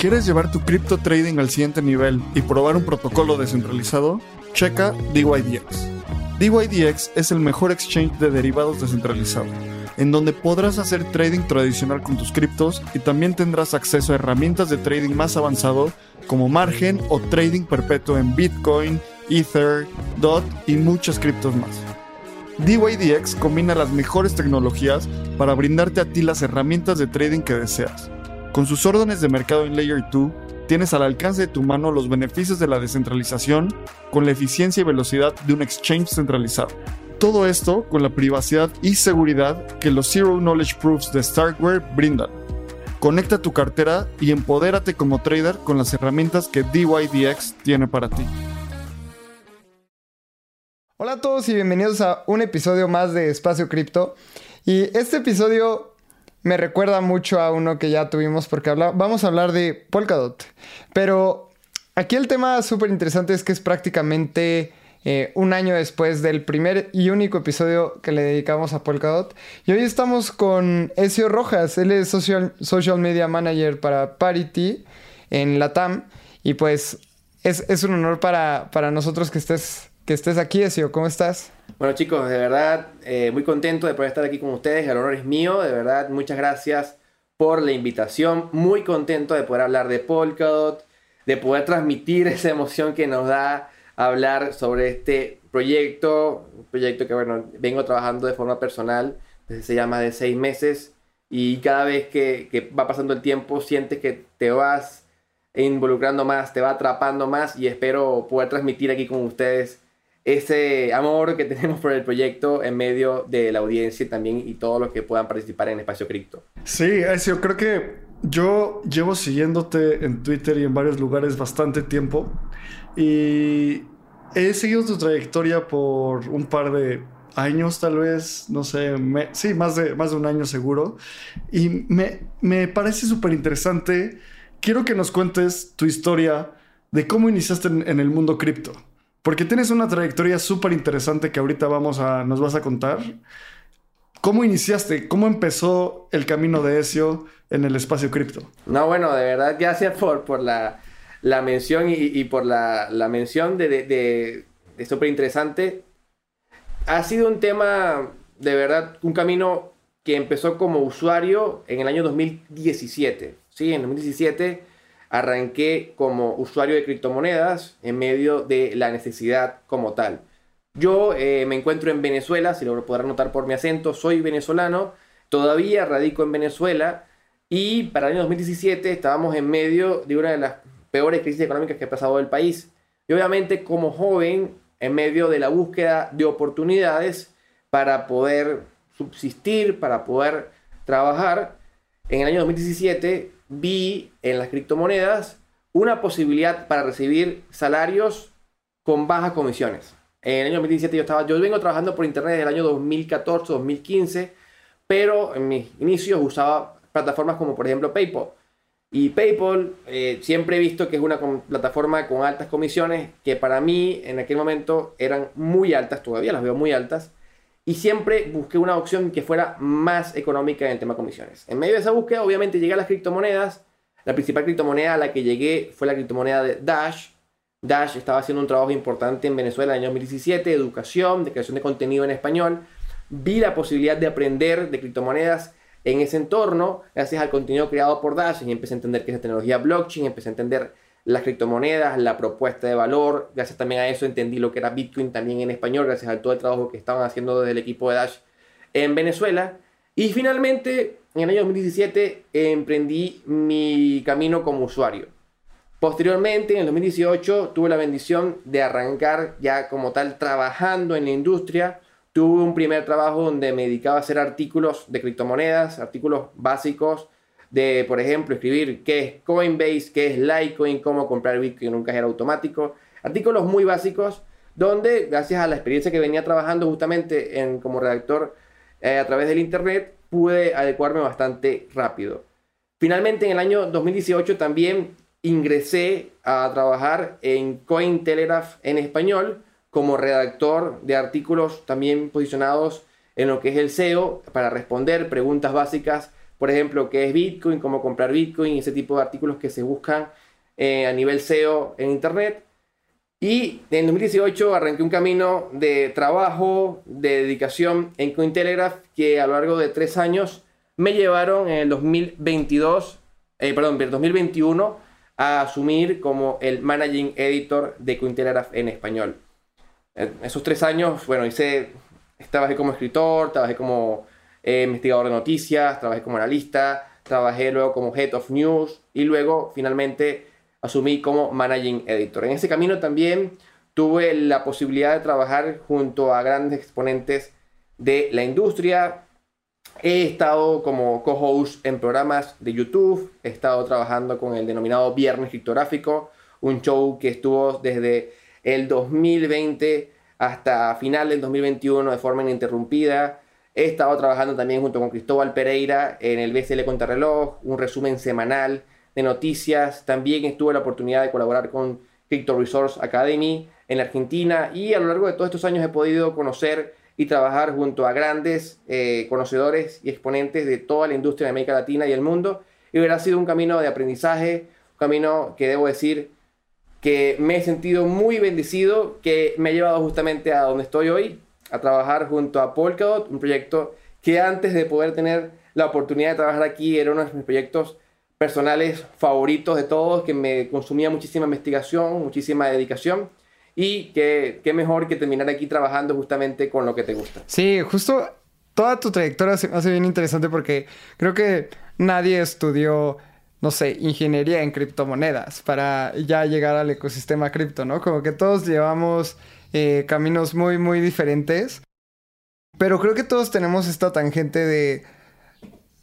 ¿Quieres llevar tu cripto trading al siguiente nivel y probar un protocolo descentralizado? Checa DYDX. DYDX es el mejor exchange de derivados descentralizado, en donde podrás hacer trading tradicional con tus criptos y también tendrás acceso a herramientas de trading más avanzado como margen o trading perpetuo en Bitcoin, Ether, DOT y muchas criptos más. DYDX combina las mejores tecnologías para brindarte a ti las herramientas de trading que deseas con sus órdenes de mercado en Layer 2, tienes al alcance de tu mano los beneficios de la descentralización con la eficiencia y velocidad de un exchange centralizado. Todo esto con la privacidad y seguridad que los Zero Knowledge Proofs de Starkware brindan. Conecta tu cartera y empodérate como trader con las herramientas que DYDX tiene para ti. Hola a todos y bienvenidos a un episodio más de Espacio Cripto. Y este episodio me recuerda mucho a uno que ya tuvimos porque vamos a hablar de Polkadot. Pero aquí el tema súper interesante es que es prácticamente eh, un año después del primer y único episodio que le dedicamos a Polkadot. Y hoy estamos con Ezio Rojas, él es social, social Media Manager para Parity en Latam. Y pues es, es un honor para, para nosotros que estés, que estés aquí, Ezio. ¿Cómo estás? Bueno chicos, de verdad eh, muy contento de poder estar aquí con ustedes, el honor es mío, de verdad muchas gracias por la invitación, muy contento de poder hablar de Polkadot, de poder transmitir esa emoción que nos da hablar sobre este proyecto, un proyecto que bueno, vengo trabajando de forma personal desde ya más de seis meses y cada vez que, que va pasando el tiempo sientes que te vas involucrando más, te va atrapando más y espero poder transmitir aquí con ustedes ese amor que tenemos por el proyecto en medio de la audiencia también y todos los que puedan participar en Espacio Cripto. Sí, yo creo que yo llevo siguiéndote en Twitter y en varios lugares bastante tiempo y he seguido tu trayectoria por un par de años tal vez, no sé, sí, más de, más de un año seguro y me, me parece súper interesante. Quiero que nos cuentes tu historia de cómo iniciaste en el mundo cripto. Porque tienes una trayectoria súper interesante que ahorita vamos a, nos vas a contar. ¿Cómo iniciaste? ¿Cómo empezó el camino de Ezio en el espacio cripto? No, bueno, de verdad, gracias por, por la, la mención y, por la, la, mención de, de, de, súper interesante. Ha sido un tema, de verdad, un camino que empezó como usuario en el año 2017. Sí, en 2017 arranqué como usuario de criptomonedas en medio de la necesidad como tal. Yo eh, me encuentro en Venezuela, si lo podrán notar por mi acento, soy venezolano, todavía radico en Venezuela y para el año 2017 estábamos en medio de una de las peores crisis económicas que ha pasado el país. Y obviamente como joven, en medio de la búsqueda de oportunidades para poder subsistir, para poder trabajar, en el año 2017 vi en las criptomonedas una posibilidad para recibir salarios con bajas comisiones. En el año 2017 yo estaba, yo vengo trabajando por internet desde el año 2014, 2015, pero en mis inicios usaba plataformas como por ejemplo PayPal. Y PayPal eh, siempre he visto que es una plataforma con altas comisiones que para mí en aquel momento eran muy altas, todavía las veo muy altas. Y siempre busqué una opción que fuera más económica en el tema comisiones. En medio de esa búsqueda obviamente llegué a las criptomonedas. La principal criptomoneda a la que llegué fue la criptomoneda de Dash. Dash estaba haciendo un trabajo importante en Venezuela en el año 2017, de educación, de creación de contenido en español. Vi la posibilidad de aprender de criptomonedas en ese entorno, gracias al contenido creado por Dash, y empecé a entender qué es la tecnología blockchain, empecé a entender las criptomonedas, la propuesta de valor, gracias también a eso entendí lo que era Bitcoin también en español, gracias a todo el trabajo que estaban haciendo desde el equipo de Dash en Venezuela. Y finalmente, en el año 2017, emprendí mi camino como usuario. Posteriormente, en el 2018, tuve la bendición de arrancar ya como tal trabajando en la industria. Tuve un primer trabajo donde me dedicaba a hacer artículos de criptomonedas, artículos básicos de, por ejemplo, escribir qué es Coinbase, qué es Litecoin, cómo comprar Bitcoin en un cajero automático. Artículos muy básicos donde, gracias a la experiencia que venía trabajando justamente en, como redactor eh, a través del Internet, pude adecuarme bastante rápido. Finalmente, en el año 2018 también ingresé a trabajar en Cointelegraph en español como redactor de artículos también posicionados en lo que es el SEO para responder preguntas básicas, por ejemplo, qué es Bitcoin, cómo comprar Bitcoin, ese tipo de artículos que se buscan eh, a nivel SEO en Internet. Y en 2018 arranqué un camino de trabajo, de dedicación en Cointelegraph que a lo largo de tres años me llevaron en el 2022, eh, perdón, el 2021 a asumir como el managing editor de Cointelegraph en español. En esos tres años, bueno, hice, trabajé como escritor, trabajé como eh, investigador de noticias, trabajé como analista, trabajé luego como head of news y luego finalmente asumí como managing editor. En ese camino también tuve la posibilidad de trabajar junto a grandes exponentes de la industria. He estado como co-host en programas de YouTube, he estado trabajando con el denominado Viernes Criptográfico, un show que estuvo desde el 2020 hasta final del 2021 de forma ininterrumpida. He estado trabajando también junto con Cristóbal Pereira en el BCL Contrarreloj, un resumen semanal de noticias. También tuve la oportunidad de colaborar con Crypto Resource Academy en la Argentina y a lo largo de todos estos años he podido conocer y trabajar junto a grandes eh, conocedores y exponentes de toda la industria de América Latina y el mundo. Y ha sido un camino de aprendizaje, un camino que debo decir que me he sentido muy bendecido, que me ha llevado justamente a donde estoy hoy, a trabajar junto a Polkadot, un proyecto que antes de poder tener la oportunidad de trabajar aquí era uno de mis proyectos personales favoritos de todos, que me consumía muchísima investigación, muchísima dedicación y que qué mejor que terminar aquí trabajando justamente con lo que te gusta. Sí, justo toda tu trayectoria se me hace bien interesante porque creo que nadie estudió, no sé, ingeniería en criptomonedas para ya llegar al ecosistema cripto, ¿no? Como que todos llevamos eh, caminos muy, muy diferentes, pero creo que todos tenemos esta tangente de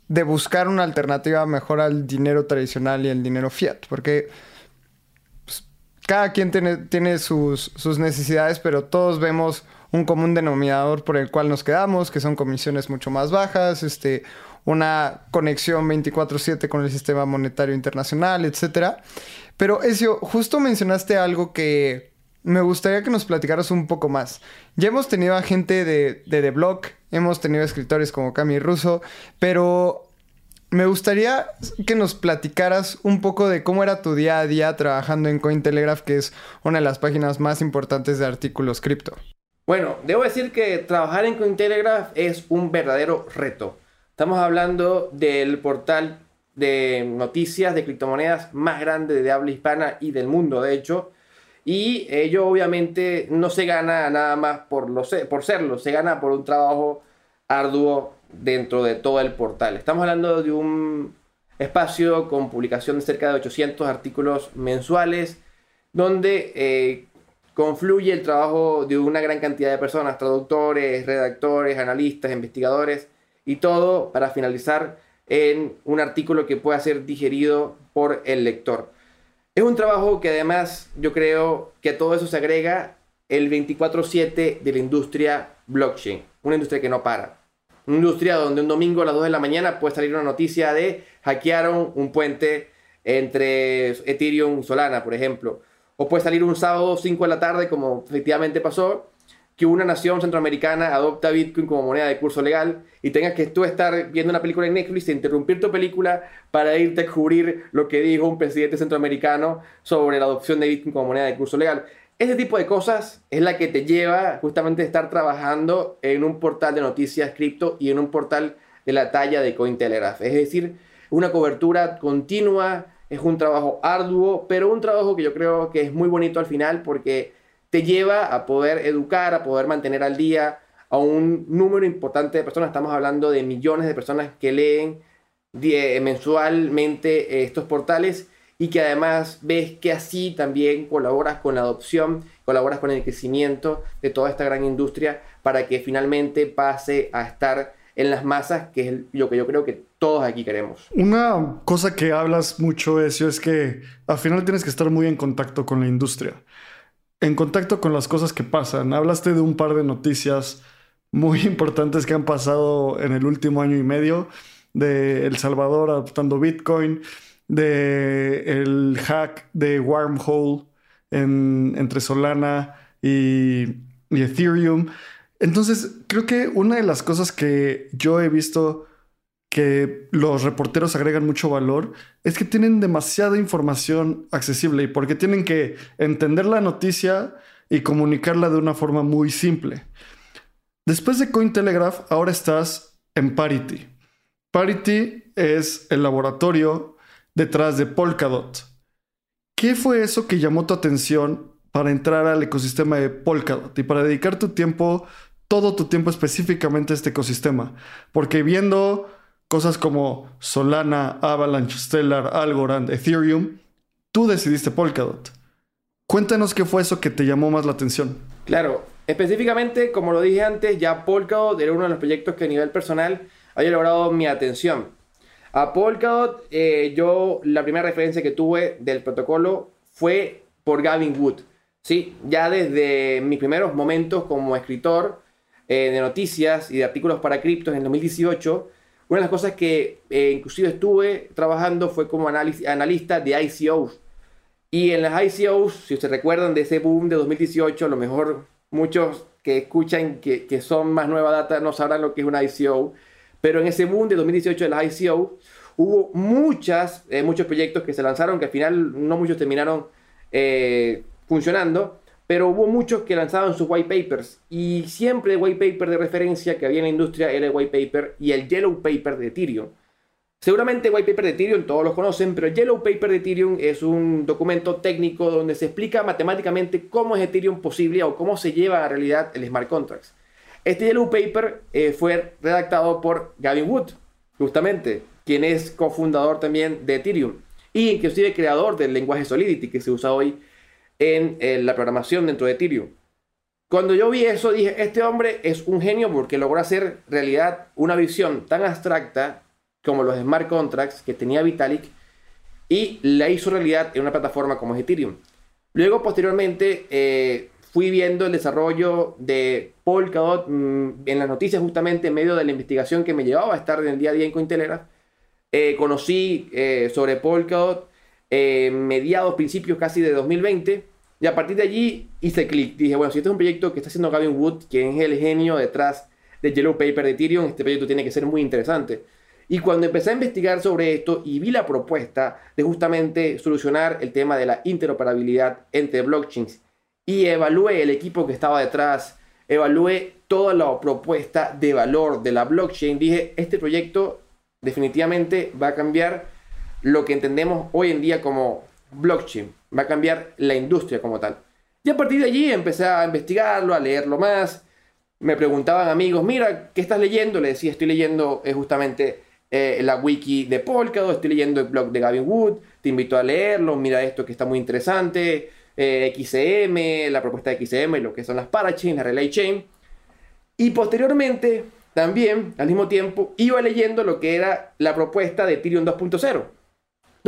de buscar una alternativa mejor al dinero tradicional y al dinero fiat, porque pues, cada quien tiene, tiene sus, sus, necesidades, pero todos vemos un común denominador por el cual nos quedamos, que son comisiones mucho más bajas, este, una conexión 24/7 con el sistema monetario internacional, etc. Pero Ezio, justo mencionaste algo que me gustaría que nos platicaras un poco más. Ya hemos tenido a gente de, de The Block, hemos tenido escritores como Cami Russo, pero me gustaría que nos platicaras un poco de cómo era tu día a día trabajando en Cointelegraph, que es una de las páginas más importantes de artículos cripto. Bueno, debo decir que trabajar en Cointelegraph es un verdadero reto. Estamos hablando del portal de noticias de criptomonedas más grande de habla hispana y del mundo, de hecho. Y ello obviamente no se gana nada más por, lo por serlo, se gana por un trabajo arduo dentro de todo el portal. Estamos hablando de un espacio con publicación de cerca de 800 artículos mensuales, donde eh, confluye el trabajo de una gran cantidad de personas, traductores, redactores, analistas, investigadores, y todo para finalizar en un artículo que pueda ser digerido por el lector. Es un trabajo que además yo creo que todo eso se agrega el 24/7 de la industria blockchain, una industria que no para. Una industria donde un domingo a las 2 de la mañana puede salir una noticia de hackearon un puente entre Ethereum y Solana, por ejemplo. O puede salir un sábado 5 de la tarde, como efectivamente pasó, que una nación centroamericana adopta Bitcoin como moneda de curso legal y tengas que tú estar viendo una película en Netflix e interrumpir tu película para irte a cubrir lo que dijo un presidente centroamericano sobre la adopción de Bitcoin como moneda de curso legal. Ese tipo de cosas es la que te lleva justamente a estar trabajando en un portal de noticias cripto y en un portal de la talla de Cointelegraph. Es decir, una cobertura continua, es un trabajo arduo, pero un trabajo que yo creo que es muy bonito al final porque te lleva a poder educar, a poder mantener al día a un número importante de personas. Estamos hablando de millones de personas que leen mensualmente estos portales y que además ves que así también colaboras con la adopción, colaboras con el crecimiento de toda esta gran industria para que finalmente pase a estar en las masas, que es lo que yo creo que todos aquí queremos. Una cosa que hablas mucho, eso es que al final tienes que estar muy en contacto con la industria en contacto con las cosas que pasan. Hablaste de un par de noticias muy importantes que han pasado en el último año y medio de El Salvador adoptando Bitcoin, de el hack de Wormhole entre Solana y, y Ethereum. Entonces, creo que una de las cosas que yo he visto que los reporteros agregan mucho valor es que tienen demasiada información accesible y porque tienen que entender la noticia y comunicarla de una forma muy simple. Después de Cointelegraph, ahora estás en Parity. Parity es el laboratorio detrás de Polkadot. ¿Qué fue eso que llamó tu atención para entrar al ecosistema de Polkadot y para dedicar tu tiempo, todo tu tiempo específicamente a este ecosistema? Porque viendo cosas como Solana, Avalanche, Stellar, Algorand, Ethereum, tú decidiste Polkadot. Cuéntanos qué fue eso que te llamó más la atención. Claro, específicamente, como lo dije antes, ya Polkadot era uno de los proyectos que a nivel personal había logrado mi atención. A Polkadot, eh, yo la primera referencia que tuve del protocolo fue por Gavin Wood. Sí, ya desde mis primeros momentos como escritor eh, de noticias y de artículos para criptos en 2018, una de las cosas que eh, inclusive estuve trabajando fue como analista de ICOs. Y en las ICOs, si se recuerdan de ese boom de 2018, a lo mejor muchos que escuchan que, que, son más nueva data no sabrán lo que es una ICO. Pero en ese boom de 2018 de las ICO hubo muchas, eh, muchos proyectos que se lanzaron que al final no muchos terminaron eh, funcionando pero hubo muchos que lanzaban sus white papers y siempre el white paper de referencia que había en la industria era el white paper y el yellow paper de Ethereum. Seguramente el white paper de Ethereum todos lo conocen, pero el yellow paper de Ethereum es un documento técnico donde se explica matemáticamente cómo es Ethereum posible o cómo se lleva a realidad el smart contracts. Este yellow paper eh, fue redactado por Gavin Wood, justamente, quien es cofundador también de Ethereum y inclusive creador del lenguaje Solidity que se usa hoy en, la programación dentro de Ethereum. Cuando yo vi eso, dije, este hombre es un genio porque logró hacer realidad una visión tan abstracta como los smart contracts que tenía Vitalik y la hizo realidad en una plataforma como Ethereum. Luego, posteriormente, eh, fui viendo el desarrollo de Polkadot mm, en las noticias justamente en medio de la investigación que me llevaba a estar en el día a día en Cointelegraph. Eh, conocí eh, sobre Polkadot eh, mediados, principios casi de 2020. Y a partir de allí hice clic. Dije, bueno, si este es un proyecto que está haciendo Gavin Wood, quien es el genio detrás del Yellow Paper de Ethereum, este proyecto tiene que ser muy interesante. Y cuando empecé a investigar sobre esto y vi la propuesta de justamente solucionar el tema de la interoperabilidad entre blockchains y evalué el equipo que estaba detrás, evalué toda la propuesta de valor de la blockchain, dije, este proyecto definitivamente va a cambiar lo que entendemos hoy en día como blockchain. Va a cambiar la industria como tal. Y a partir de allí empecé a investigarlo, a leerlo más. Me preguntaban amigos, mira, ¿qué estás leyendo? Le decía, estoy leyendo eh, justamente eh, la wiki de Polkadot, estoy leyendo el blog de Gavin Wood, te invito a leerlo, mira esto que está muy interesante, eh, XCM, la propuesta de XCM, lo que son las parachains, la relay chain. Y posteriormente, también, al mismo tiempo, iba leyendo lo que era la propuesta de Ethereum 2.0.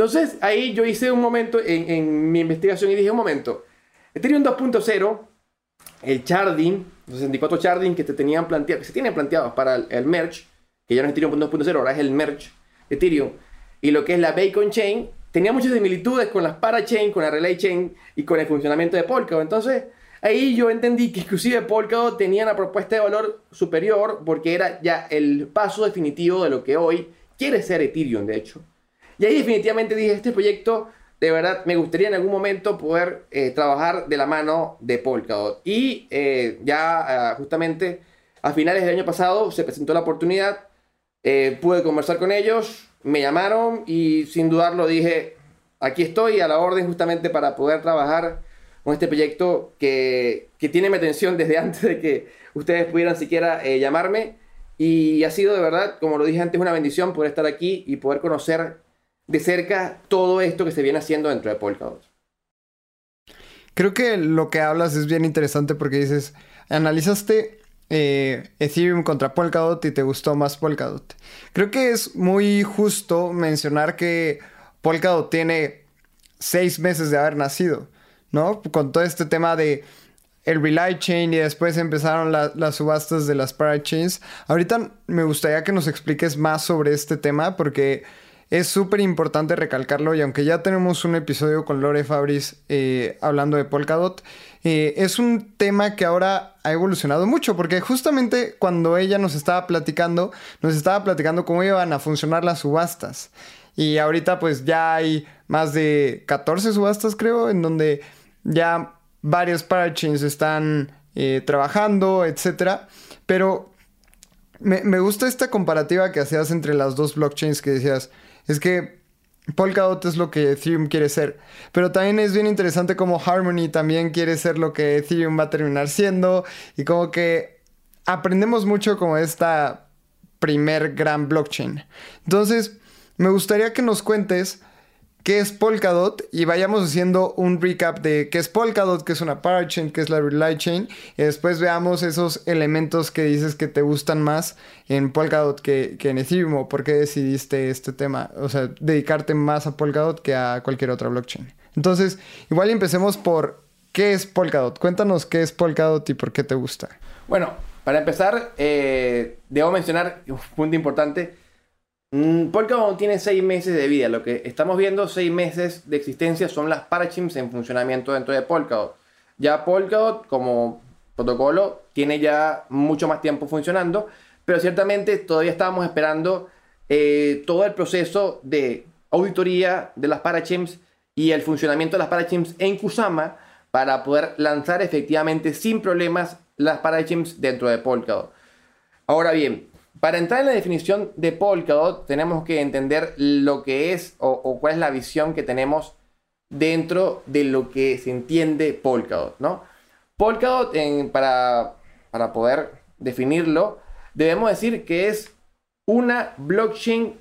Entonces ahí yo hice un momento en, mi investigación y dije un momento, Ethereum 2.0 el sharding, los 64 sharding que te tenían planteado, que se tienen planteados para el, el merge, que ya no es Ethereum 2.0, ahora es el merge de Ethereum, y lo que es la Bacon Chain, tenía muchas similitudes con las parachain, con la relay chain y con el funcionamiento de Polkadot. Entonces, ahí yo entendí que inclusive Polkadot tenía una propuesta de valor superior porque era ya el paso definitivo de lo que hoy quiere ser Ethereum, de hecho. Y ahí definitivamente dije, este proyecto, de verdad, me gustaría en algún momento poder eh, trabajar de la mano de Polkadot. Y eh, ya ah, justamente a finales del año pasado se presentó la oportunidad, eh, pude conversar con ellos, me llamaron y sin dudarlo dije, aquí estoy a la orden justamente para poder trabajar con este proyecto que, que tiene mi atención desde antes de que ustedes pudieran siquiera llamarme. Y ha sido de verdad, como lo dije antes, una bendición poder estar aquí y poder conocer de cerca todo esto que se viene haciendo dentro de Polkadot. Creo que lo que hablas es bien interesante porque dices, analizaste eh, Ethereum contra Polkadot y te gustó más Polkadot. Creo que es muy justo mencionar que Polkadot tiene seis meses de haber nacido, ¿no? Con todo este tema de el Relay Chain y después empezaron las subastas de las Parachains. Ahorita me gustaría que nos expliques más sobre este tema porque es súper importante recalcarlo y aunque ya tenemos un episodio con Lore Fabris eh, hablando de Polkadot, eh, es un tema que ahora ha evolucionado mucho porque justamente cuando ella nos estaba platicando, nos estaba platicando cómo iban a funcionar las subastas. Y ahorita pues ya hay más de 14 subastas creo, en donde ya varios parachains están eh, trabajando, etc. Pero me, me gusta esta comparativa que hacías entre las dos blockchains que decías, es que Polkadot es lo que Ethereum quiere ser. Pero también es bien interesante como Harmony también quiere ser lo que Ethereum va a terminar siendo. Y como que aprendemos mucho como esta primer gran blockchain. Entonces, me gustaría que nos cuentes qué es Polkadot y vayamos haciendo un recap de qué es Polkadot, qué es una parachain, qué es la relay chain y después veamos esos elementos que dices que te gustan más en Polkadot que, en Ethereum o por qué decidiste este tema, o sea, dedicarte más a Polkadot que a cualquier otra blockchain. Entonces, igual empecemos por qué es Polkadot. Cuéntanos qué es Polkadot y por qué te gusta. Bueno, para empezar, eh, debo mencionar un punto importante Polkadot tiene seis meses de vida. Lo que estamos viendo, seis meses de existencia, son las parachains en funcionamiento dentro de Polkadot. Ya Polkadot, como protocolo, tiene ya mucho más tiempo funcionando, pero ciertamente todavía estábamos esperando eh, todo el proceso de auditoría de las parachains y el funcionamiento de las parachains en Kusama para poder lanzar efectivamente sin problemas las parachains dentro de Polkadot. Ahora bien, para entrar en la definición de Polkadot, tenemos que entender lo que es o, cuál es la visión que tenemos dentro de lo que se entiende Polkadot, ¿no? Polkadot, para, para poder definirlo, debemos decir que es una blockchain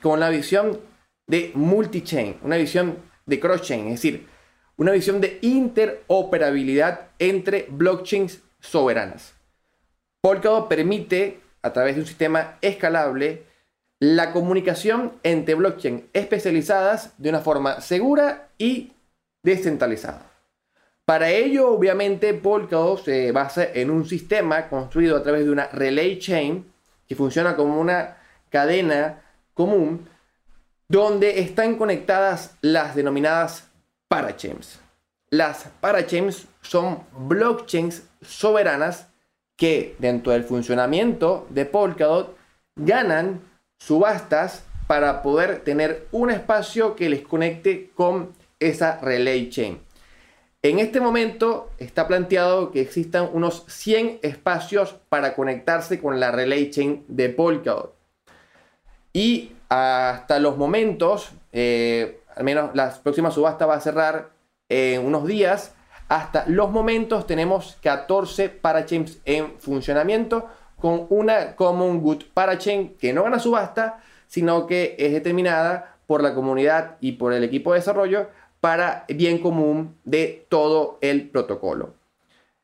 con la visión de multi-chain, una visión de cross-chain, es decir, una visión de interoperabilidad entre blockchains soberanas. Polkadot permite a través de un sistema escalable la comunicación entre blockchain especializadas de una forma segura y descentralizada. Para ello, obviamente, Polkadot se basa en un sistema construido a través de una relay chain que funciona como una cadena común donde están conectadas las denominadas parachains. Las parachains son blockchains soberanas que dentro del funcionamiento de Polkadot ganan subastas para poder tener un espacio que les conecte con esa relay chain. En este momento está planteado que existan unos 100 espacios para conectarse con la relay chain de Polkadot. Y hasta los momentos, eh, al menos la próxima subasta va a cerrar en unos días, hasta los momentos tenemos 14 parachains en funcionamiento con una Common Good Parachain que no gana subasta, sino que es determinada por la comunidad y por el equipo de desarrollo para bien común de todo el protocolo.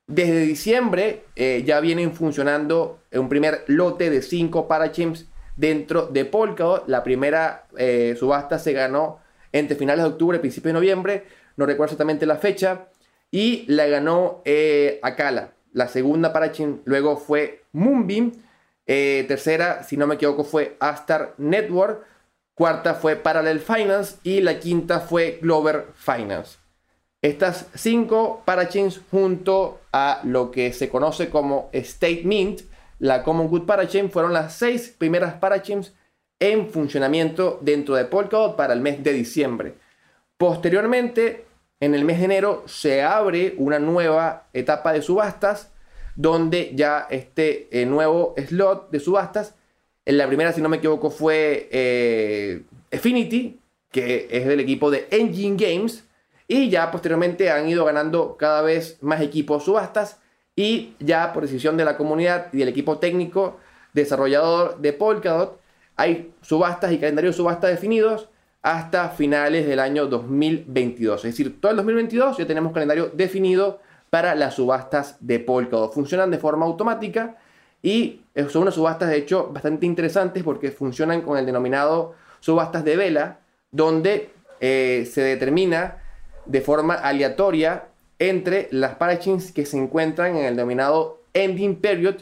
Desde diciembre eh, ya vienen funcionando un primer lote de 5 parachains dentro de Polkadot. La primera eh, subasta se ganó entre finales de octubre y principios de noviembre. No recuerdo exactamente la fecha y la ganó eh, Akala. La segunda parachain luego fue Moonbeam. Eh, tercera, si no me equivoco, fue Astar Network. Cuarta fue Parallel Finance. Y la quinta fue Glover Finance. Estas cinco parachains junto a lo que se conoce como State Mint, la Common Good Parachain, fueron las seis primeras parachains en funcionamiento dentro de Polkadot para el mes de diciembre. Posteriormente, en el mes de enero se abre una nueva etapa de subastas donde ya este eh, nuevo slot de subastas, en la primera, si no me equivoco, fue eh, Affinity, que es del equipo de Engine Games, y ya posteriormente han ido ganando cada vez más equipos subastas y ya por decisión de la comunidad y del equipo técnico desarrollador de Polkadot, hay subastas y calendarios subastas definidos hasta finales del año 2022. Es decir, todo el 2022 ya tenemos calendario definido para las subastas de Polkadot. Funcionan de forma automática y son unas subastas de hecho bastante interesantes porque funcionan con el denominado subastas de vela, donde eh, se determina de forma aleatoria entre las parachains que se encuentran en el denominado ending period.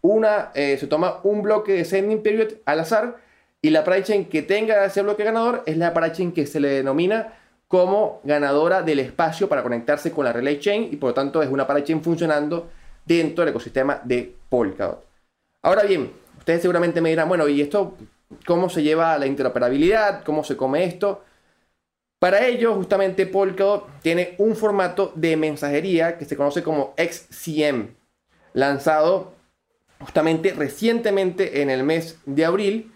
Una, eh, se toma un bloque de ese ending period al azar y la parachain que tenga ese bloque ganador es la parachain que se le denomina como ganadora del espacio para conectarse con la relay chain y por lo tanto es una parachain funcionando dentro del ecosistema de Polkadot. Ahora bien, ustedes seguramente me dirán, bueno, ¿y esto cómo se lleva la interoperabilidad? ¿Cómo se come esto? Para ello, justamente Polkadot tiene un formato de mensajería que se conoce como XCM, lanzado justamente recientemente en el mes de abril,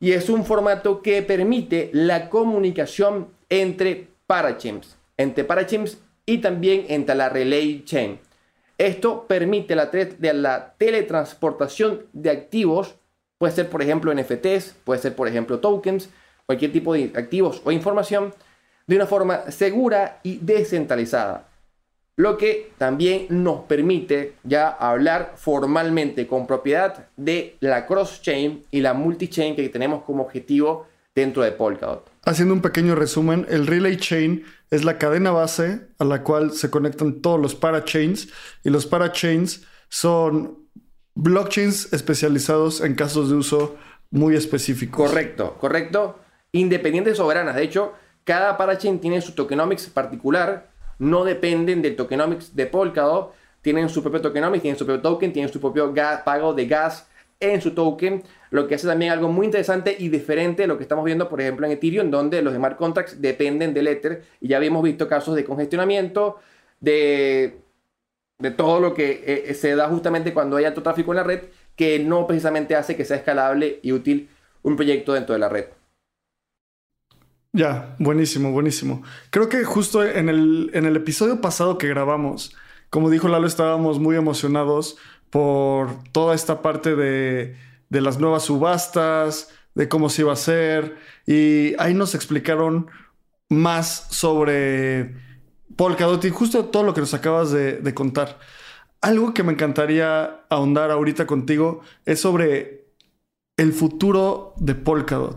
y es un formato que permite la comunicación entre parachains, entre parachains y también entre la relay chain. Esto permite la, la teletransportación de activos, puede ser por ejemplo NFTs, puede ser por ejemplo tokens, cualquier tipo de activos o información, de una forma segura y descentralizada. Lo que también nos permite ya hablar formalmente con propiedad de la cross-chain y la multi-chain que tenemos como objetivo dentro de Polkadot. Haciendo un pequeño resumen, el Relay Chain es la cadena base a la cual se conectan todos los parachains y los parachains son blockchains especializados en casos de uso muy específicos. Correcto, correcto. Independientes soberanas. De hecho, cada parachain tiene su tokenomics particular, no dependen del tokenomics de Polkadot, tienen su propio tokenomics, tienen su propio token, tienen su propio pago de gas en su token, lo que hace también algo muy interesante y diferente de lo que estamos viendo, por ejemplo, en Ethereum, donde los smart contracts dependen del Ether, y ya habíamos visto casos de congestionamiento, de, de todo lo que eh, se da justamente cuando hay alto tráfico en la red, que no precisamente hace que sea escalable y útil un proyecto dentro de la red. Ya, buenísimo, buenísimo. Creo que justo en el, en el episodio pasado que grabamos, como dijo Lalo, estábamos muy emocionados por toda esta parte de, de las nuevas subastas, de cómo se iba a hacer, y ahí nos explicaron más sobre Polkadot y justo todo lo que nos acabas de, de contar. Algo que me encantaría ahondar ahorita contigo es sobre el futuro de Polkadot.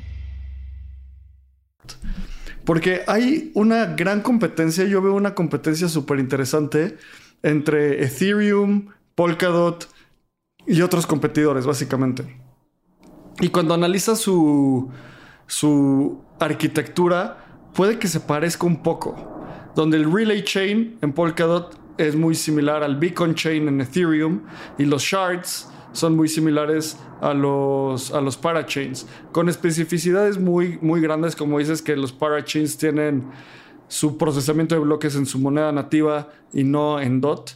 Porque hay una gran competencia, yo veo una competencia súper interesante entre Ethereum, Polkadot y otros competidores, básicamente. Y cuando analizas su, su arquitectura, puede que se parezca un poco. Donde el Relay Chain en Polkadot es muy similar al Beacon Chain en Ethereum y los shards son muy similares a los, a los parachains, con especificidades muy, muy grandes, como dices que los parachains tienen su procesamiento de bloques en su moneda nativa y no en DOT.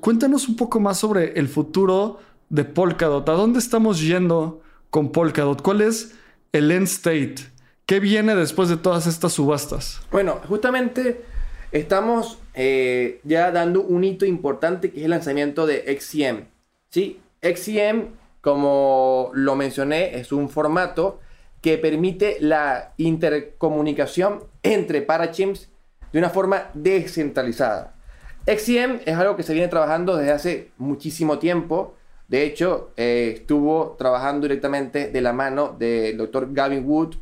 Cuéntanos un poco más sobre el futuro de Polkadot. ¿A dónde estamos yendo con Polkadot? ¿Cuál es el end state? ¿Qué viene después de todas estas subastas? Bueno, justamente estamos eh, ya dando un hito importante que es el lanzamiento de XCM. ¿sí? XCM, como lo mencioné, es un formato que permite la intercomunicación entre parachains de una forma descentralizada. XCM es algo que se viene trabajando desde hace muchísimo tiempo. De hecho, eh, estuvo trabajando directamente de la mano del doctor Gavin Wood.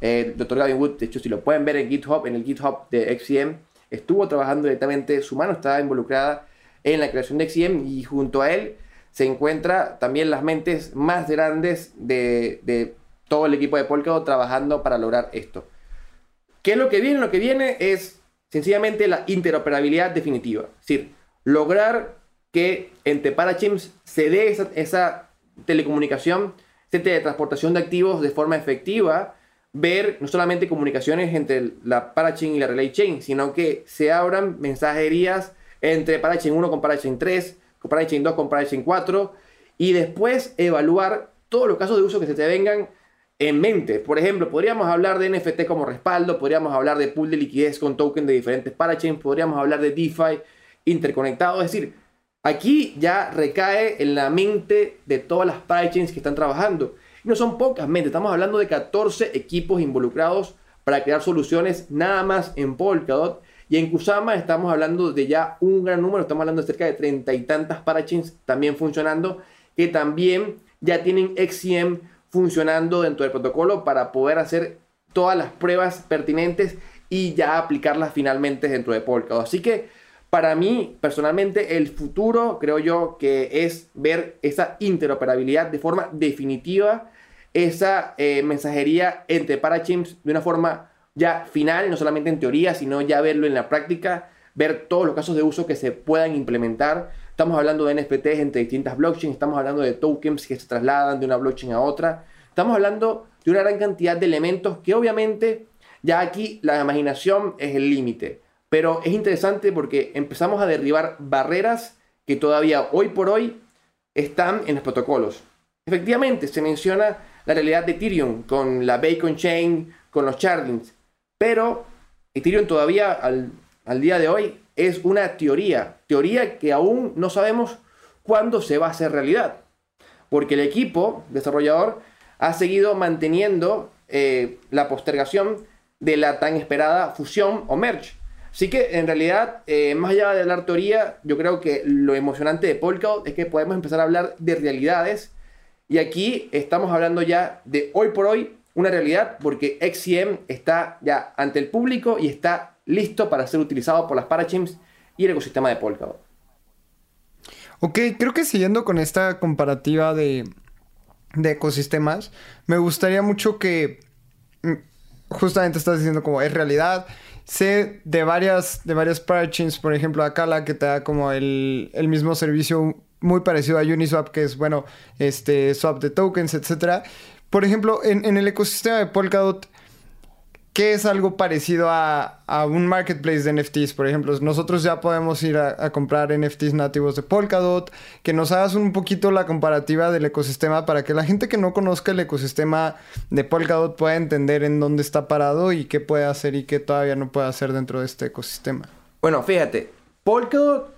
El doctor Gavin Wood, de hecho, si lo pueden ver en GitHub, en el GitHub de XCM, estuvo trabajando directamente, su mano estaba involucrada en la creación de XCM y junto a él se encuentra también las mentes más grandes de, todo el equipo de Polkadot trabajando para lograr esto. ¿Qué es lo que viene? Lo que viene es sencillamente la interoperabilidad definitiva. Es decir, lograr que entre parachains se dé esa, esa telecomunicación, esa teletransportación de activos de forma efectiva, ver no solamente comunicaciones entre la parachain y la relay chain, sino que se abran mensajerías entre parachain 1 con parachain 3, parachain 2 con parachain 4, y después evaluar todos los casos de uso que se te vengan en mente. Por ejemplo, podríamos hablar de NFT como respaldo, podríamos hablar de pool de liquidez con token de diferentes parachains, podríamos hablar de DeFi interconectado. Es decir, aquí ya recae en la mente de todas las parachains que están trabajando. No son pocas mentes, estamos hablando de 14 equipos involucrados para crear soluciones nada más en Polkadot. Y en Kusama estamos hablando de ya un gran número, estamos hablando de cerca de treinta y tantas parachains también funcionando, que también ya tienen XCM funcionando dentro del protocolo para poder hacer todas las pruebas pertinentes y ya aplicarlas finalmente dentro de Polkadot. Así que para mí, personalmente, el futuro creo yo que es ver esa interoperabilidad de forma definitiva, esa eh, mensajería entre parachains de una forma ya final, no solamente en teoría, sino ya verlo en la práctica, ver todos los casos de uso que se puedan implementar Estamos hablando de NFTs entre distintas blockchains, estamos hablando de tokens que se trasladan de una blockchain a otra. Estamos hablando de una gran cantidad de elementos que obviamente ya aquí la imaginación es el límite. Pero es interesante porque empezamos a derribar barreras que todavía hoy por hoy están en los protocolos. Efectivamente, se menciona la realidad de Ethereum con la Bacon Chain, con los shardings. Pero Ethereum todavía al, al día de hoy es una teoría, teoría que aún no sabemos cuándo se va a hacer realidad, porque el equipo desarrollador ha seguido manteniendo eh, la postergación de la tan esperada fusión o merge. Así que en realidad, eh, más allá de la teoría, yo creo que lo emocionante de Polkadot es que podemos empezar a hablar de realidades. Y aquí estamos hablando ya de hoy por hoy una realidad porque XCM está ya ante el público y está listo para ser utilizado por las parachains y el ecosistema de Polkadot. Ok, creo que siguiendo con esta comparativa de, de ecosistemas, me gustaría mucho que mm, justamente estás diciendo como es realidad. Sé de varias, de varias parachains, por ejemplo, Akala, que te da como el, el, mismo servicio muy parecido a Uniswap, que es, bueno, este, swap de tokens, etc. Por ejemplo, en, el ecosistema de Polkadot, ¿Qué es algo parecido a, un marketplace de NFTs? Por ejemplo, nosotros ya podemos ir a, comprar NFTs nativos de Polkadot, que nos hagas un poquito la comparativa del ecosistema para que la gente que no conozca el ecosistema de Polkadot pueda entender en dónde está parado y qué puede hacer y qué todavía no puede hacer dentro de este ecosistema. Bueno, fíjate, Polkadot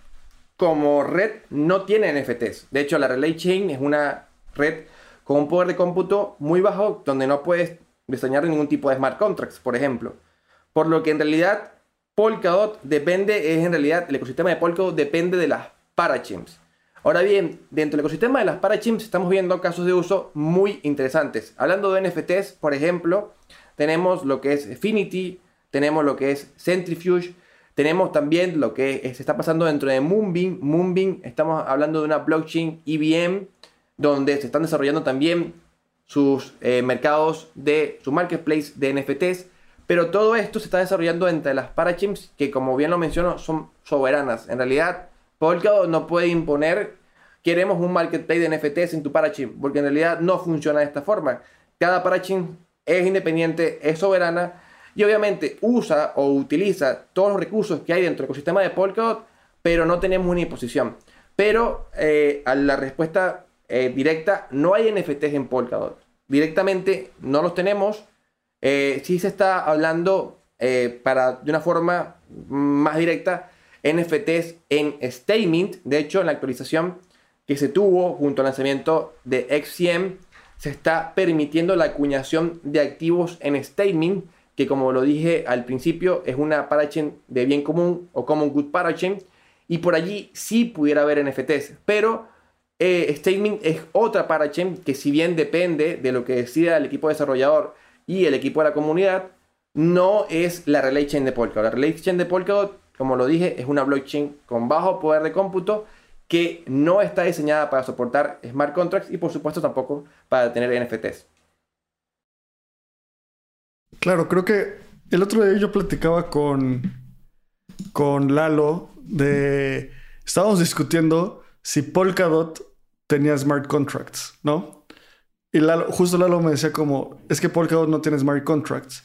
como red no tiene NFTs. De hecho, la Relay Chain es una red con un poder de cómputo muy bajo donde no puedes diseñar ningún tipo de smart contracts, por ejemplo. Por lo que en realidad Polkadot depende, es en realidad el ecosistema de Polkadot depende de las parachains. Ahora bien, dentro del ecosistema de las parachains estamos viendo casos de uso muy interesantes. Hablando de NFTs, por ejemplo, tenemos lo que es Affinity, tenemos lo que es Centrifuge, tenemos también lo que se está pasando dentro de Moonbeam. Moonbeam, estamos hablando de una blockchain IBM, donde se están desarrollando también sus eh, mercados de su marketplace de NFTs. Pero todo esto se está desarrollando entre las parachains que, como bien lo menciono, son soberanas. En realidad, Polkadot no puede imponer queremos un marketplace de NFTs en tu parachain, porque en realidad no funciona de esta forma. Cada parachain es independiente, es soberana y obviamente usa o utiliza todos los recursos que hay dentro del ecosistema de Polkadot, pero no tenemos una imposición. Pero eh, a la respuesta eh, directa, no hay NFTs en Polkadot. Directamente no los tenemos. Eh, si se está hablando eh, para de una forma más directa NFTs en Statement. De hecho, en la actualización que se tuvo junto al lanzamiento de XCM, se está permitiendo la acuñación de activos en statement, que como lo dije al principio, es una parachain de bien común o common good parachain, y por allí sí pudiera haber NFTs, pero eh, statement es otra parachain que si bien depende de lo que decida el equipo desarrollador y el equipo de la comunidad, no es la relay chain de Polkadot. La relay chain de Polkadot, como lo dije, es una blockchain con bajo poder de cómputo que no está diseñada para soportar smart contracts y por supuesto tampoco para tener NFTs. Claro, creo que el otro día yo platicaba con, con Lalo de... Estábamos discutiendo si Polkadot tenía smart contracts, ¿no? Y Lalo, justo Lalo me decía como, es que Polkadot no tiene smart contracts.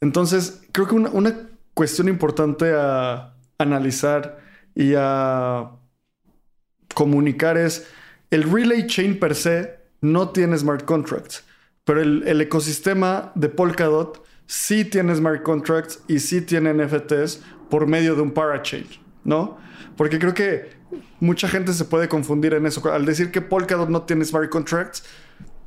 Entonces, creo que una, una cuestión importante a analizar y a comunicar es, el relay chain per se no tiene smart contracts, pero el, el ecosistema de Polkadot sí tiene smart contracts y sí tiene NFTs por medio de un parachain, ¿no? Porque creo que mucha gente se puede confundir en eso. Al decir que Polkadot no tiene smart contracts,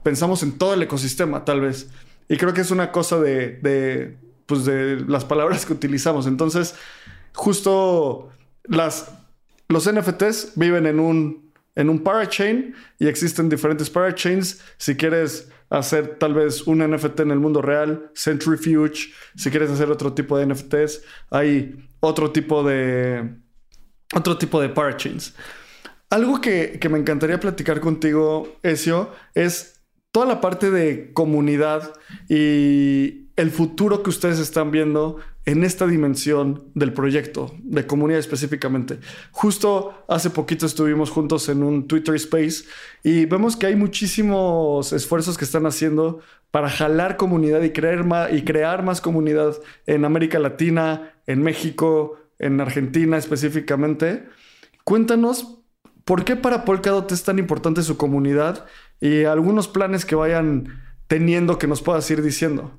pensamos en todo el ecosistema, tal vez. Y creo que es una cosa de, pues de las palabras que utilizamos. Entonces, justo los NFTs viven en un, en un parachain y existen diferentes parachains. Si quieres hacer tal vez un NFT en el mundo real, Centrifuge, si quieres hacer otro tipo de NFTs, hay otro tipo de otro tipo de parachains. Algo que, que me encantaría platicar contigo, Ezio, es toda la parte de comunidad y el futuro que ustedes están viendo en esta dimensión del proyecto, de comunidad específicamente. Justo hace poquito estuvimos juntos en un Twitter Space y vemos que hay muchísimos esfuerzos que están haciendo para jalar comunidad y crear más, y crear más comunidad en América Latina, en México, en Argentina específicamente. Cuéntanos por qué para Polkadot es tan importante su comunidad y algunos planes que vayan teniendo que nos puedas ir diciendo.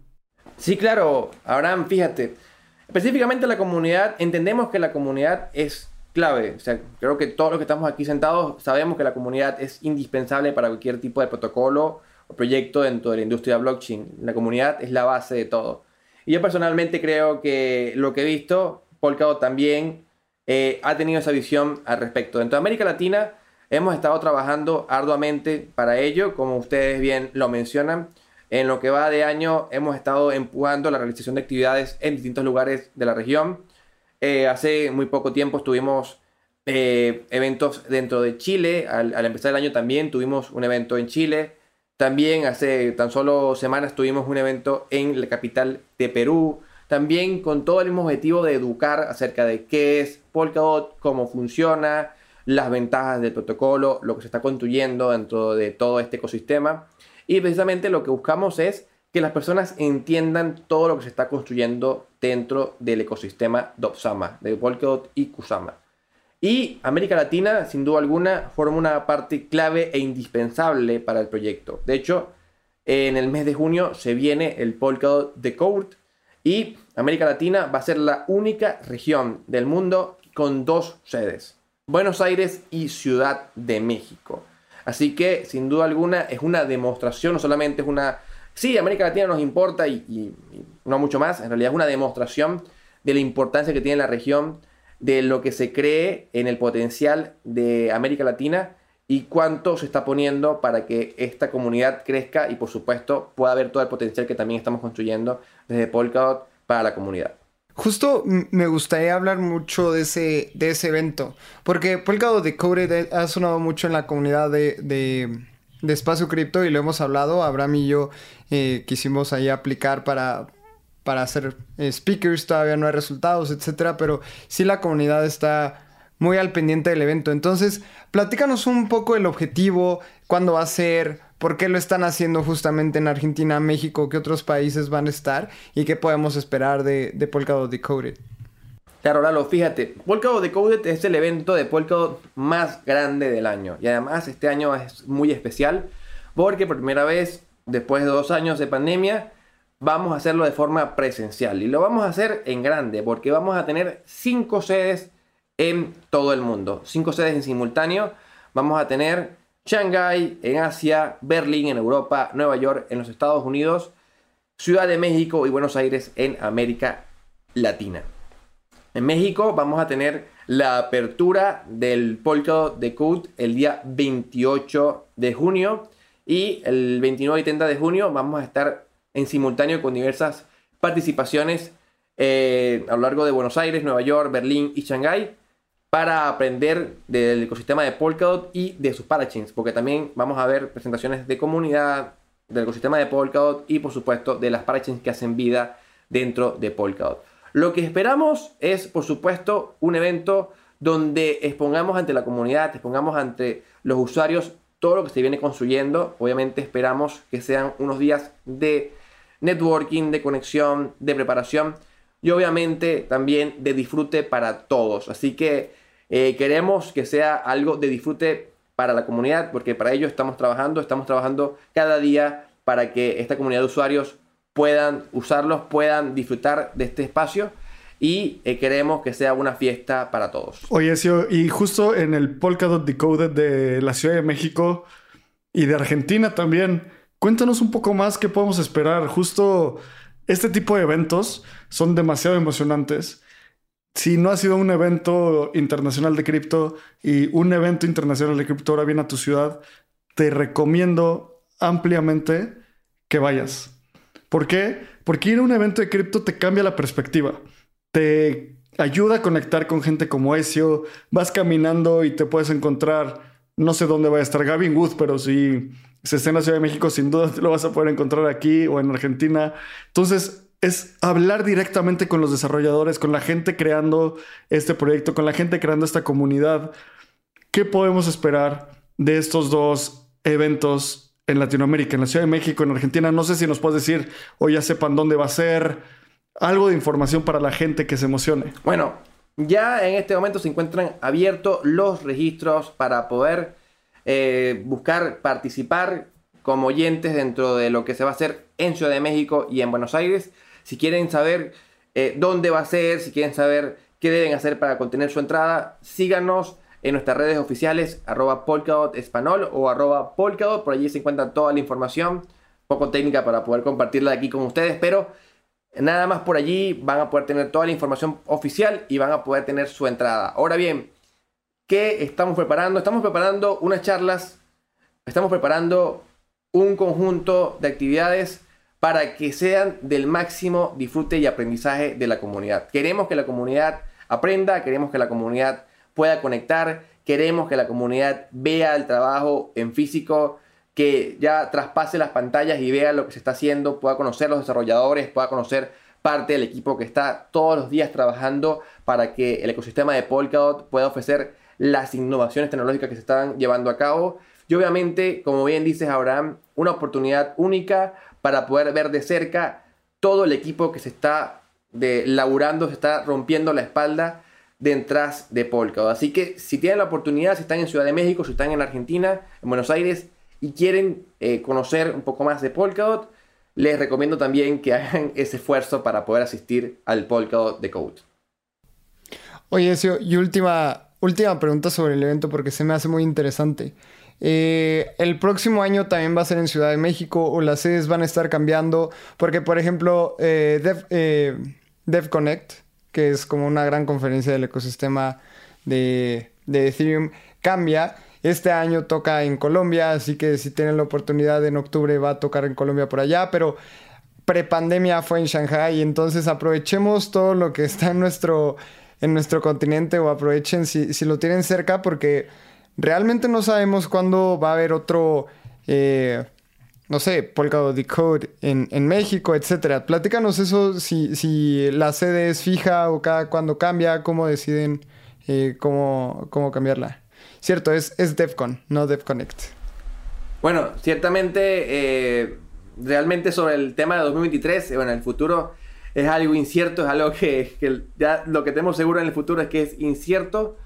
Sí, claro, Abraham, fíjate. Específicamente la comunidad, entendemos que la comunidad es clave. O sea, creo que todos los que estamos aquí sentados sabemos que la comunidad es indispensable para cualquier tipo de protocolo o proyecto dentro de la industria blockchain. La comunidad es la base de todo. Y yo personalmente creo que lo que he visto, Polkadot también eh, ha tenido esa visión al respecto. Dentro de América Latina hemos estado trabajando arduamente para ello, como ustedes bien lo mencionan. En lo que va de año hemos estado empujando la realización de actividades en distintos lugares de la región. Eh, hace muy poco tiempo estuvimos eh, eventos dentro de Chile. Al, al, empezar el año también tuvimos un evento en Chile. También hace tan solo semanas tuvimos un evento en la capital de Perú. También con todo el mismo objetivo de educar acerca de qué es Polkadot, cómo funciona, las ventajas del protocolo, lo que se está construyendo dentro de todo este ecosistema. Y precisamente lo que buscamos es que las personas entiendan todo lo que se está construyendo dentro del ecosistema Dopsama, de Polkadot y Kusama. Y América Latina, sin duda alguna, forma una parte clave e indispensable para el proyecto. De hecho, en el mes de junio se viene el Polkadot Decode y América Latina va a ser la única región del mundo con dos sedes, Buenos Aires y Ciudad de México. Así que, sin duda alguna, es una demostración, no solamente es una... Sí, América Latina nos importa y, no mucho más, en realidad es una demostración de la importancia que tiene la región, de lo que se cree en el potencial de América Latina y cuánto se está poniendo para que esta comunidad crezca y por supuesto pueda ver todo el potencial que también estamos construyendo desde Polkadot para la comunidad. Justo me gustaría hablar mucho de ese, de ese evento, porque Polkadot Decoded ha sonado mucho en la comunidad de, de, de Espacio Cripto y lo hemos hablado, Abraham y yo eh, quisimos ahí aplicar para, para hacer eh, speakers, todavía no hay resultados, etcétera, pero sí la comunidad está muy al pendiente del evento. Entonces, platícanos un poco el objetivo, cuándo va a ser, por qué lo están haciendo justamente en Argentina, México, qué otros países van a estar y qué podemos esperar de, de Polkadot Decoded. Claro, Lalo, fíjate, Polkadot Decoded es el evento de Polkadot más grande del año. Y además este año es muy especial porque por primera vez, después de dos años de pandemia, vamos a hacerlo de forma presencial. Y lo vamos a hacer en grande porque vamos a tener cinco sedes en todo el mundo. Cinco sedes en simultáneo vamos a tener Shanghai en Asia, Berlín en Europa, Nueva York en los Estados Unidos, Ciudad de México y Buenos Aires en América Latina. En México vamos a tener la apertura del Polkadot de Code el día 28 de junio y el 29 y 30 de junio vamos a estar en simultáneo con diversas participaciones eh, a lo largo de Buenos Aires, Nueva York, Berlín y Shanghái para aprender del ecosistema de Polkadot y de sus parachains, porque también vamos a ver presentaciones de comunidad, del ecosistema de Polkadot y por supuesto de las parachains que hacen vida dentro de Polkadot. Lo que esperamos es, por supuesto, un evento donde expongamos ante la comunidad, expongamos ante los usuarios todo lo que se viene construyendo. Obviamente esperamos que sean unos días de networking, de conexión, de preparación y obviamente también de disfrute para todos. Así que eh, queremos que sea algo de disfrute para la comunidad porque para ello estamos trabajando, estamos trabajando cada día para que esta comunidad de usuarios puedan usarlos, puedan disfrutar de este espacio y eh, queremos que sea una fiesta para todos. Oye, y justo en el Polkadot Decoded de la Ciudad de México y de Argentina también, cuéntanos un poco más qué podemos esperar. Justo este tipo de eventos son demasiado emocionantes. Si no ha sido un evento internacional de cripto y un evento internacional de cripto ahora viene a tu ciudad, te recomiendo ampliamente que vayas. ¿Por qué? Porque ir a un evento de cripto te cambia la perspectiva. Te ayuda a conectar con gente como Ezio. Vas caminando y te puedes encontrar, no sé dónde va a estar Gavin Wood, pero si se está en la Ciudad de México, sin duda te lo vas a poder encontrar aquí o en Argentina. Entonces, es hablar directamente con los desarrolladores, con la gente creando este proyecto, con la gente creando esta comunidad. ¿Qué podemos esperar de estos dos eventos en Latinoamérica, en la Ciudad de México, en Argentina. No sé si nos puedes decir o ya sepan dónde va a ser. Algo de información para la gente que se emocione. Bueno, ya en este momento se encuentran abiertos los registros para poder eh, buscar participar como oyentes dentro de lo que se va a hacer en Ciudad de México y en Buenos Aires. Si quieren saber eh, dónde va a ser, si quieren saber qué deben hacer para contener su entrada, síganos en nuestras redes oficiales, arroba o arroba Polkadot. Por allí se encuentra toda la información, poco técnica para poder compartirla aquí con ustedes, pero nada más por allí van a poder tener toda la información oficial y van a poder tener su entrada. Ahora bien, ¿qué estamos preparando? Estamos preparando unas charlas, estamos preparando un conjunto de actividades para que sean del máximo disfrute y aprendizaje de la comunidad. Queremos que la comunidad aprenda, queremos que la comunidad pueda conectar. Queremos que la comunidad vea el trabajo en físico, que ya traspase las pantallas y vea lo que se está haciendo, pueda conocer los desarrolladores, pueda conocer parte del equipo que está todos los días trabajando para que el ecosistema de Polkadot pueda ofrecer las innovaciones tecnológicas que se están llevando a cabo. Y obviamente, como bien dices Abraham, una oportunidad única para poder ver de cerca todo el equipo que se está laburando, se está rompiendo la espalda detrás de Polkadot. Así que si tienen la oportunidad, si están en Ciudad de México, si están en Argentina, en Buenos Aires y quieren eh, conocer un poco más de Polkadot, les recomiendo también que hagan ese esfuerzo para poder asistir al Polkadot de Code. Oye, Ezio, y última, última pregunta sobre el evento porque se me hace muy interesante. Eh, el próximo año también va a ser en Ciudad de México o las sedes van a estar cambiando porque, por ejemplo, eh, Dev, DevConnect que es como una gran conferencia del ecosistema de, Ethereum, cambia. Este año toca en Colombia, así que si tienen la oportunidad en octubre va a tocar en Colombia por allá, pero prepandemia fue en Shanghai, entonces aprovechemos todo lo que está en nuestro, en nuestro continente o aprovechen si, si lo tienen cerca porque realmente no sabemos cuándo va a haber otro eh, no sé, Polkadot Decode en, en México, etcétera. Platícanos eso, si, si la sede es fija o cada cuando cambia, cómo deciden eh, cómo, cómo, cambiarla. Cierto, es, es DevCon, no DevConnect. Bueno, ciertamente, eh, realmente sobre el tema de 2023, eh, bueno, el futuro es algo incierto, es algo que, que, ya lo que tenemos seguro en el futuro es que es incierto.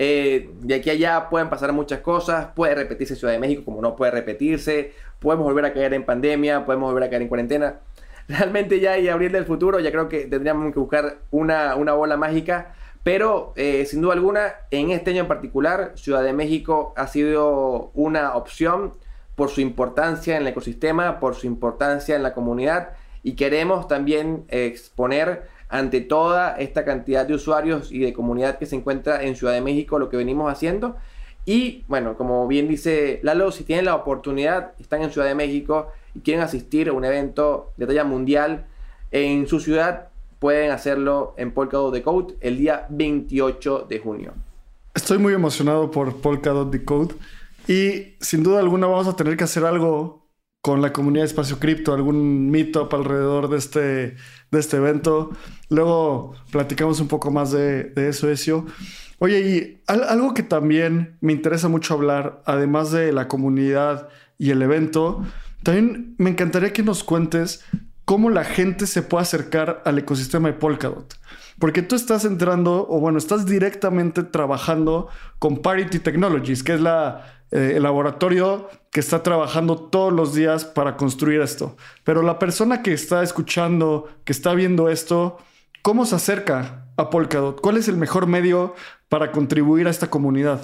De aquí a allá pueden pasar muchas cosas, puede repetirse Ciudad de México como no puede repetirse, podemos volver a caer en pandemia, podemos volver a caer en cuarentena. Realmente ya y abril del futuro ya creo que tendríamos que buscar una, una bola mágica Pero eh, sin duda alguna, en este año en particular, Ciudad de México ha sido una opción por su importancia en el ecosistema, por su importancia en la comunidad y queremos también exponer ante toda esta cantidad de usuarios y de comunidad que se encuentra en Ciudad de México lo que venimos haciendo. Y bueno, como bien dice Lalo, si tienen la oportunidad, están en Ciudad de México y quieren asistir a un evento de talla mundial en su ciudad, pueden hacerlo en Polkadot Decode el día 28 de junio. Estoy muy emocionado por Polkadot Decode y sin duda alguna vamos a tener que hacer algo con la comunidad de Espacio Cripto, algún meetup alrededor de este, de este evento. Luego platicamos un poco más de, de eso, Ezio. Oye, y algo que también me interesa mucho hablar, además de la comunidad y el evento, también me encantaría que nos cuentes cómo la gente se puede acercar al ecosistema de Polkadot. Porque tú estás entrando, o bueno, estás directamente trabajando con Parity Technologies, que es la, eh, el laboratorio que está trabajando todos los días para construir esto. Pero la persona que está escuchando, que está viendo esto, ¿cómo se acerca a Polkadot? ¿Cuál es el mejor medio para contribuir a esta comunidad?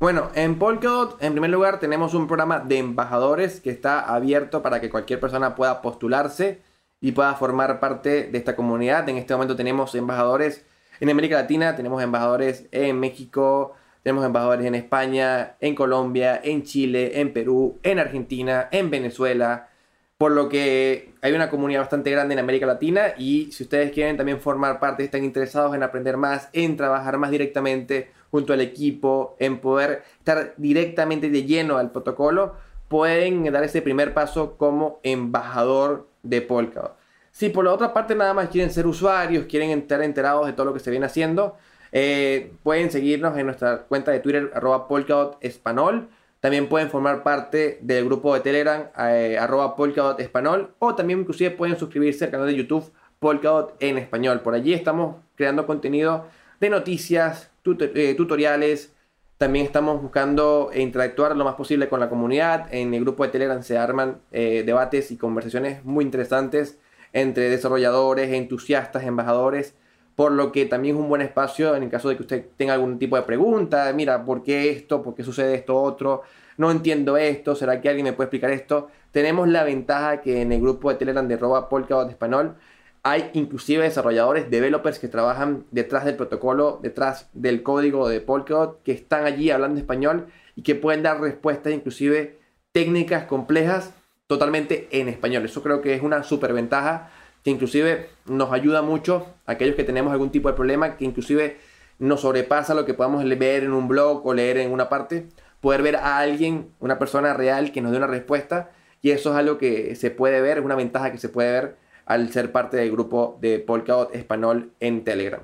Bueno, en Polkadot, en primer lugar, tenemos un programa de embajadores que está abierto para que cualquier persona pueda postularse y pueda formar parte de esta comunidad. En este momento tenemos embajadores en América Latina, tenemos embajadores en México, tenemos embajadores en España, en Colombia, en Chile, en Perú, en Argentina, en Venezuela. Por lo que hay una comunidad bastante grande en América Latina y si ustedes quieren también formar parte, están interesados en aprender más, en trabajar más directamente junto al equipo, en poder estar directamente de lleno al protocolo, pueden dar ese primer paso como embajador de Polkadot. Si por la otra parte nada más quieren ser usuarios, quieren estar enterados de todo lo que se viene haciendo, eh, pueden seguirnos en nuestra cuenta de Twitter, arroba Polkadot Español. También pueden formar parte del grupo de Telegram, eh, arroba Español. O también inclusive pueden suscribirse al canal de YouTube Polkadot en español. Por allí estamos creando contenido de noticias, eh, tutoriales, también estamos buscando interactuar lo más posible con la comunidad. En el grupo de Telegram se arman eh, debates y conversaciones muy interesantes entre desarrolladores, entusiastas, embajadores, por lo que también es un buen espacio en el caso de que usted tenga algún tipo de pregunta, mira, ¿por qué esto? ¿Por qué sucede esto otro? No entiendo esto, ¿será que alguien me puede explicar esto? Tenemos la ventaja que en el grupo de Telegram de Roba Polkadot de Español hay inclusive desarrolladores, developers que trabajan detrás del protocolo, detrás del código de Polkadot, que están allí hablando español y que pueden dar respuestas inclusive técnicas complejas totalmente en español. Eso creo que es una super ventaja que inclusive nos ayuda mucho aquellos que tenemos algún tipo de problema, que inclusive nos sobrepasa lo que podamos ver en un blog o leer en una parte, poder ver a alguien, una persona real que nos dé una respuesta y eso es algo que se puede ver, es una ventaja que se puede ver al ser parte del grupo de Polkadot Español en Telegram.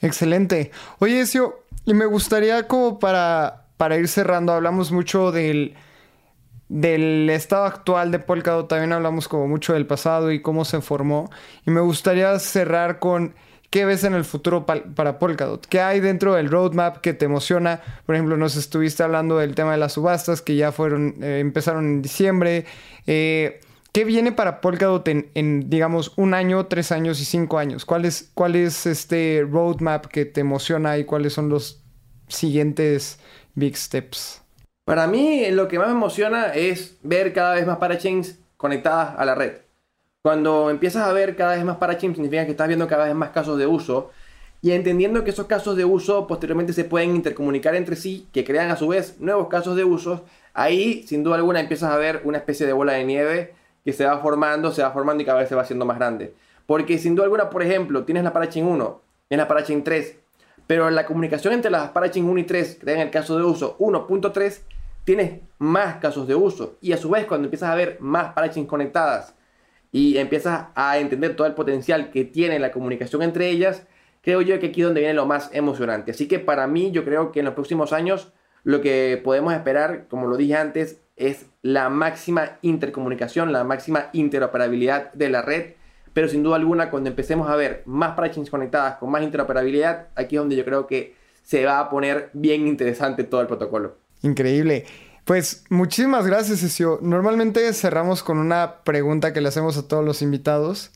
Excelente. Oye, Ezio, y me gustaría como para, para ir cerrando, hablamos mucho del, del estado actual de Polkadot, también hablamos como mucho del pasado y cómo se formó. Y me gustaría cerrar con qué ves en el futuro para Polkadot, qué hay dentro del roadmap que te emociona. Por ejemplo, nos estuviste hablando del tema de las subastas que ya fueron, eh, empezaron en diciembre. Eh, ¿Qué viene para Polkadot en, digamos, un año, tres años y cinco años? ¿Cuál es, ¿Cuál es este roadmap que te emociona y cuáles son los siguientes big steps? Para mí, lo que más me emociona es ver cada vez más parachains conectadas a la red. Cuando empiezas a ver cada vez más parachains, significa que estás viendo cada vez más casos de uso y entendiendo que esos casos de uso posteriormente se pueden intercomunicar entre sí, que crean a su vez nuevos casos de uso, ahí sin duda alguna empiezas a ver una especie de bola de nieve que se va formando, se va formando y cada vez se va haciendo más grande. Porque sin duda alguna, por ejemplo, tienes la parachain 1, tienes la parachain 3, pero la comunicación entre las parachain 1 y 3, que en el caso de uso 1.3, tienes más casos de uso. Y a su vez, cuando empiezas a ver más parachains conectadas y empiezas a entender todo el potencial que tiene la comunicación entre ellas, creo yo que aquí es donde viene lo más emocionante. Así que para mí, yo creo que en los próximos años, lo que podemos esperar, como lo dije antes, es la máxima intercomunicación, la máxima interoperabilidad de la red. Pero sin duda alguna, cuando empecemos a ver más parachains conectadas con más interoperabilidad, aquí es donde yo creo que se va a poner bien interesante todo el protocolo. Increíble. Pues muchísimas gracias, Ezio. Normalmente cerramos con una pregunta que le hacemos a todos los invitados.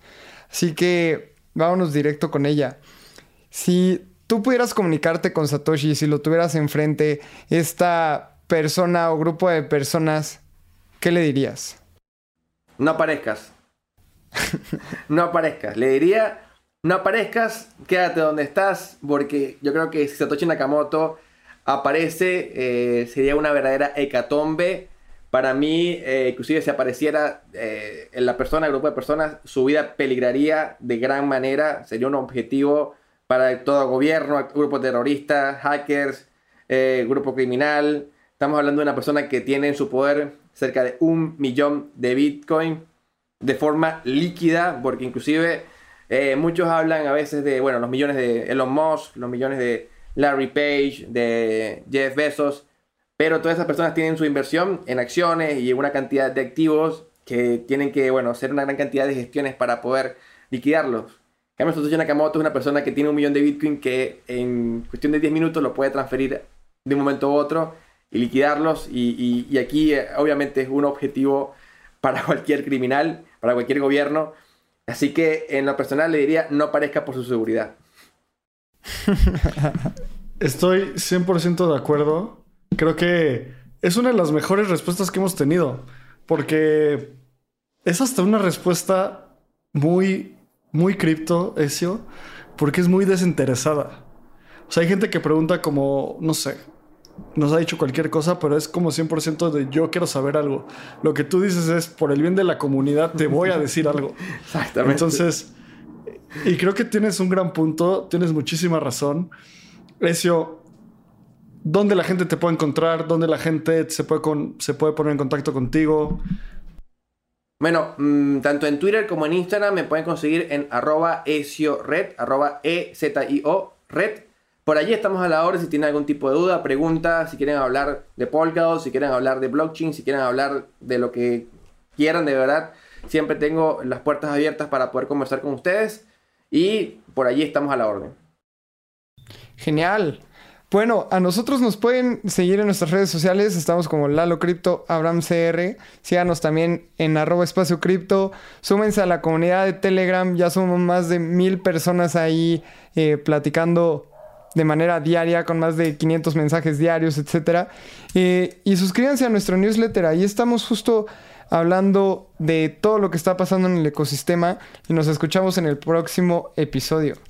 Así que vámonos directo con ella. Si tú pudieras comunicarte con Satoshi, si lo tuvieras enfrente, esta persona o grupo de personas, ¿qué le dirías? No aparezcas. no aparezcas. Le diría, no aparezcas, quédate donde estás, porque yo creo que si Satoshi Nakamoto aparece, eh, sería una verdadera hecatombe. Para mí, eh, inclusive si apareciera eh, en la persona, el grupo de personas, su vida peligraría de gran manera. Sería un objetivo para todo gobierno, grupo terrorista, hackers, grupo criminal. Estamos hablando de una persona que tiene en su poder cerca de un millón de Bitcoin de forma líquida, porque inclusive muchos hablan a veces de, bueno, los millones de Elon Musk, los millones de Larry Page, de Jeff Bezos, pero todas esas personas tienen su inversión en acciones y una cantidad de activos que tienen que, bueno, hacer una gran cantidad de gestiones para poder liquidarlos. Cambio Satoshi Nakamoto es una persona que tiene un millón de Bitcoin que en cuestión de 10 minutos lo puede transferir de un momento a otro y liquidarlos. Y, y aquí eh, obviamente es un objetivo para cualquier criminal, para cualquier gobierno. Así que en lo personal le diría no parezca por su seguridad. Estoy 100% de acuerdo. Creo que es una de las mejores respuestas que hemos tenido. Porque es hasta una respuesta muy, muy cripto, Ezio, porque es muy desinteresada. O sea, hay gente que pregunta como, no sé, nos ha dicho cualquier cosa, pero es como 100% de yo quiero saber algo. Lo que tú dices es, por el bien de la comunidad, te voy a decir algo. Exactamente. Entonces, y creo que tienes un gran punto, tienes muchísima razón. Ezio, ¿dónde la gente te puede encontrar? ¿Dónde la gente se puede, se puede poner en contacto contigo? Bueno, mm, tanto en Twitter como en Instagram me pueden conseguir en arroba red, arroba E-Z-I-O, red. Por allí estamos a la hora si tienen algún tipo de duda, pregunta, si quieren hablar de Polkadot, si quieren hablar de blockchain, si quieren hablar de lo que quieran de verdad. Siempre tengo las puertas abiertas para poder conversar con ustedes. Y por allí estamos a la orden. Genial. Bueno, a nosotros nos pueden seguir en nuestras redes sociales. Estamos como Lalo Cripto, Abraham CR. Síganos también en arroba espacio cripto. Súmense a la comunidad de Telegram. Ya somos más de mil personas ahí eh, platicando de manera diaria con más de 500 mensajes diarios, etc. Eh, y suscríbanse a nuestro newsletter. Ahí estamos justo hablando de todo lo que está pasando en el ecosistema y nos escuchamos en el próximo episodio.